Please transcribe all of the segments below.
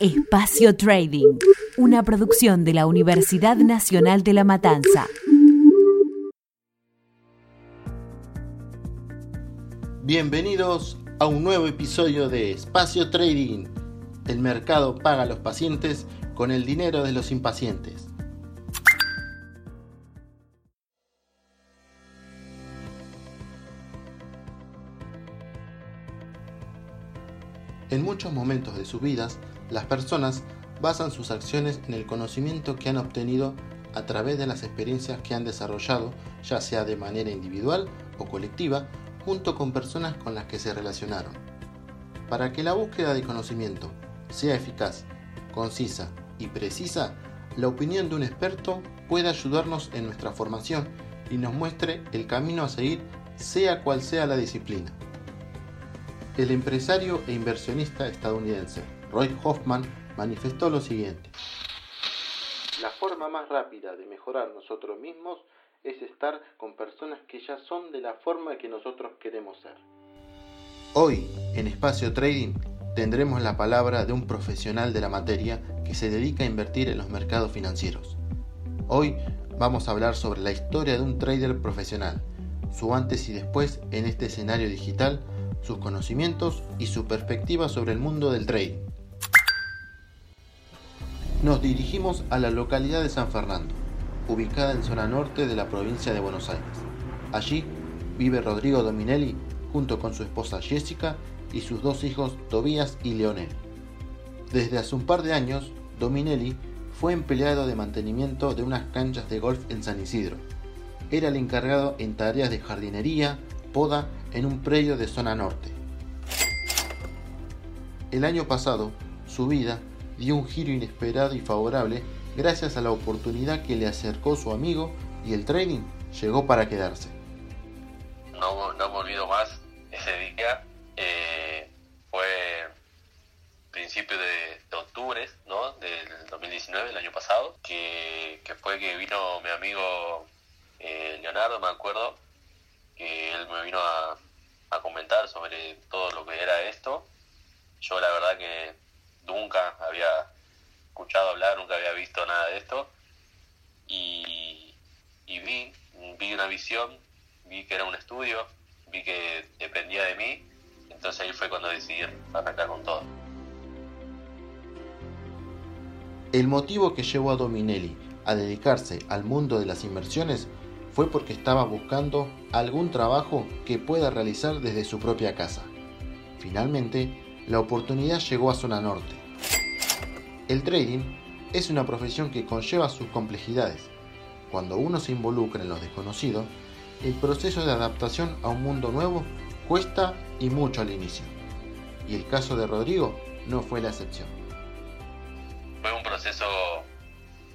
Espacio Trading, una producción de la Universidad Nacional de La Matanza. Bienvenidos a un nuevo episodio de Espacio Trading. El mercado paga a los pacientes con el dinero de los impacientes. En muchos momentos de sus vidas, las personas basan sus acciones en el conocimiento que han obtenido a través de las experiencias que han desarrollado, ya sea de manera individual o colectiva, junto con personas con las que se relacionaron. Para que la búsqueda de conocimiento sea eficaz, concisa y precisa, la opinión de un experto puede ayudarnos en nuestra formación y nos muestre el camino a seguir sea cual sea la disciplina. El empresario e inversionista estadounidense Roy Hoffman manifestó lo siguiente. La forma más rápida de mejorar nosotros mismos es estar con personas que ya son de la forma que nosotros queremos ser. Hoy, en Espacio Trading, tendremos la palabra de un profesional de la materia que se dedica a invertir en los mercados financieros. Hoy vamos a hablar sobre la historia de un trader profesional, su antes y después en este escenario digital, sus conocimientos y su perspectiva sobre el mundo del trading. Nos dirigimos a la localidad de San Fernando, ubicada en zona norte de la provincia de Buenos Aires. Allí vive Rodrigo Dominelli junto con su esposa Jessica y sus dos hijos Tobías y Leonel. Desde hace un par de años, Dominelli fue empleado de mantenimiento de unas canchas de golf en San Isidro. Era el encargado en tareas de jardinería, poda en un predio de zona norte. El año pasado, su vida dio un giro inesperado y favorable gracias a la oportunidad que le acercó su amigo y el trading llegó para quedarse. No, no me olvido más ese día. Eh, fue principio de, octubre ¿no? del 2019, el año pasado, que, que fue que vino mi amigo eh, Leonardo, me acuerdo, que él me vino a, a comentar sobre todo lo que era esto. Yo la verdad que nunca había escuchado hablar, nunca había visto nada de esto. Y, vi, vi una visión, vi que era un estudio, vi que dependía de mí. Entonces ahí fue cuando decidí arrancar con todo. El motivo que llevó a Dominelli a dedicarse al mundo de las inversiones fue porque estaba buscando algún trabajo que pueda realizar desde su propia casa. Finalmente, la oportunidad llegó a Zona Norte. El trading es una profesión que conlleva sus complejidades. Cuando uno se involucra en lo desconocido, el proceso de adaptación a un mundo nuevo cuesta y mucho al inicio. Y el caso de Rodrigo no fue la excepción. Fue un proceso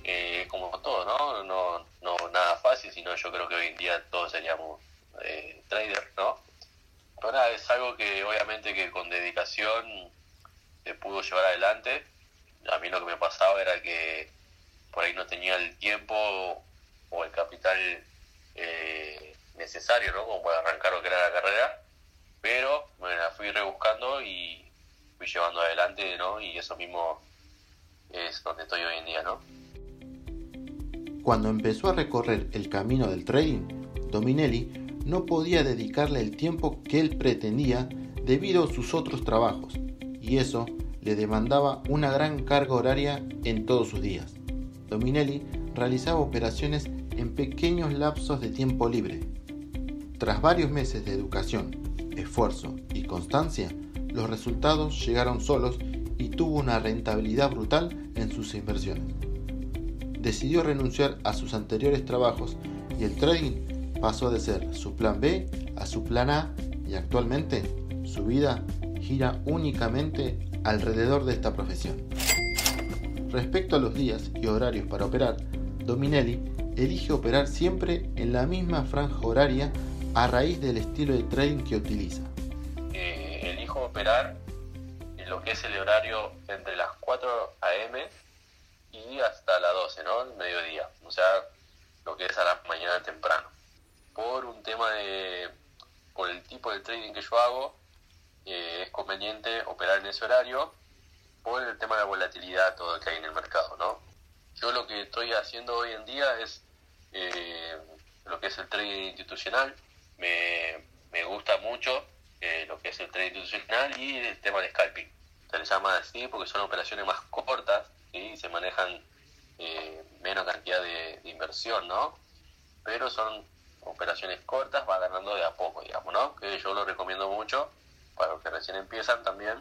eh, como todo, ¿no? ¿no? Nada fácil, sino yo creo que hoy en día todos seríamos eh, traders, ¿no? Ahora es algo que obviamente que con dedicación se pudo llevar adelante. A mí lo que me pasaba era que por ahí no tenía el tiempo o el capital eh, necesario, ¿no? Como para arrancar lo que era la carrera. Pero me la fui rebuscando y fui llevando adelante, ¿no? Y eso mismo es donde estoy hoy en día, ¿no? Cuando empezó a recorrer el camino del trading, Dominelli no podía dedicarle el tiempo que él pretendía debido a sus otros trabajos, y eso le demandaba una gran carga horaria en todos sus días. Dominelli realizaba operaciones en pequeños lapsos de tiempo libre. Tras varios meses de educación, esfuerzo y constancia, los resultados llegaron solos y tuvo una rentabilidad brutal en sus inversiones. Decidió renunciar a sus anteriores trabajos y el trading pasó de ser su plan B a su plan A y actualmente su vida gira únicamente alrededor de esta profesión. Respecto a los días y horarios para operar, Dominelli elige operar siempre en la misma franja horaria a raíz del estilo de trading que utiliza. Eh, elijo operar en lo que es el horario entre las 4 a.m. y hasta las 12, ¿no? El mediodía. O sea, lo que es a la mañana temprano por un tema de, por el tipo de trading que yo hago, eh, es conveniente operar en ese horario por el tema de la volatilidad todo que hay en el mercado, ¿no? Yo lo que estoy haciendo hoy en día es eh, lo que es el trading institucional. Me, me gusta mucho eh, lo que es el trading institucional y el tema de scalping. Se le llama así porque son operaciones más cortas y se manejan eh, menos cantidad de, inversión, ¿no? Pero son operaciones cortas, va ganando de a poco, digamos, ¿no? Que yo lo recomiendo mucho para los que recién empiezan también.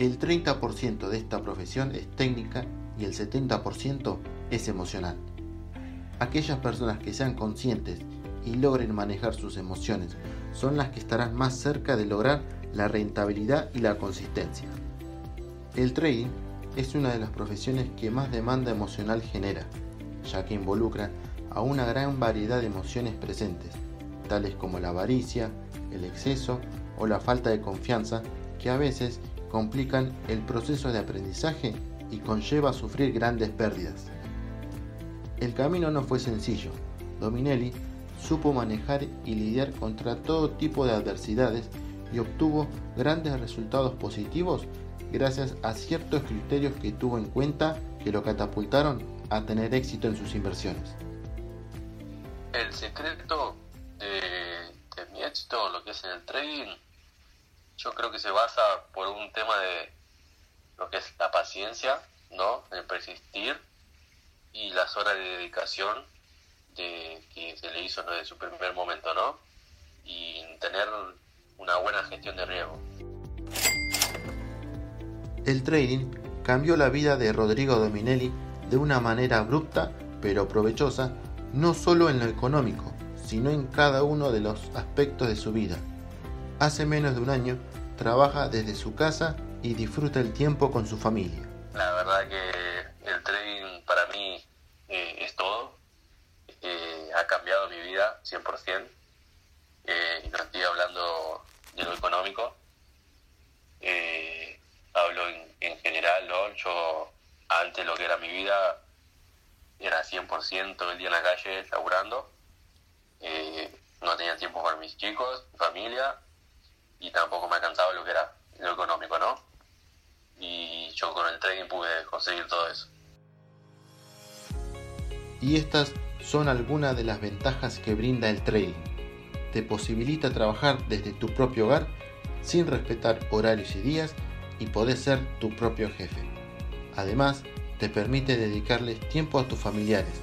El 30% de esta profesión es técnica y el 70% es emocional. Aquellas personas que sean conscientes y logren manejar sus emociones son las que estarán más cerca de lograr la rentabilidad y la consistencia. El trading es una de las profesiones que más demanda emocional genera, ya que involucra a una gran variedad de emociones presentes, como la avaricia, el exceso o la falta de confianza, que a veces complican el proceso de aprendizaje y conlleva a sufrir grandes pérdidas. El camino no fue sencillo. Dominelli supo manejar y lidiar contra todo tipo de adversidades y obtuvo grandes resultados positivos gracias a ciertos criterios que tuvo en cuenta que lo catapultaron a tener éxito en sus inversiones. El secreto de, mi éxito, lo que es en el trading, yo creo que se basa por un tema de lo que es la paciencia, ¿no? El persistir y las horas de dedicación de, que se le hizo desde su primer momento, ¿no? Y tener una buena gestión de riesgo. El trading cambió la vida de Rodrigo Dominelli de una manera abrupta pero provechosa, no solo en lo económico, sino en cada uno de los aspectos de su vida. Hace menos de un año trabaja desde su casa y disfruta el tiempo con su familia. La verdad que el trading para mí eh, es todo. Eh, ha cambiado mi vida 100%. Eh, no estoy hablando de lo económico. hablo en, general. Yo antes lo que era mi vida era 100% el día en la calle laburando. Tenía tiempo para mis chicos, familia, y tampoco me alcanzaba lo que era lo económico, ¿no? Y yo con el trading pude conseguir todo eso. Y estas son algunas de las ventajas que brinda el trading. Te posibilita trabajar desde tu propio hogar sin respetar horarios y días y podés ser tu propio jefe. Además, te permite dedicarles tiempo a tus familiares.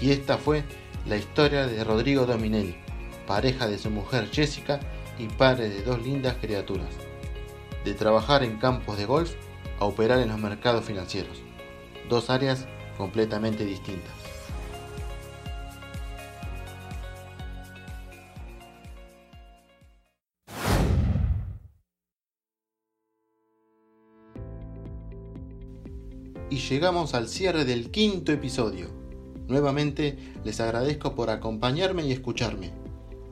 Y esta fue la historia de Rodrigo Dominelli, pareja de su mujer Jessica y padre de dos lindas criaturas. De trabajar en campos de golf a operar en los mercados financieros. Dos áreas completamente distintas. y llegamos al cierre del quinto episodio. Nuevamente les agradezco por acompañarme y escucharme.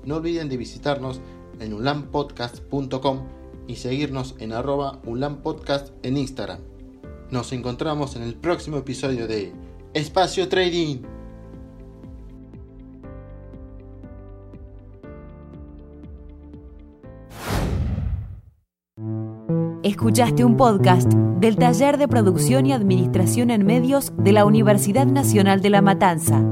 No olviden de visitarnos en ulampodcast.com y seguirnos en arroba ulampodcast en Instagram. Nos encontramos en el próximo episodio de Espacio Trading. Escuchaste un podcast del Taller de Producción y Administración en Medios de la Universidad Nacional de La Matanza.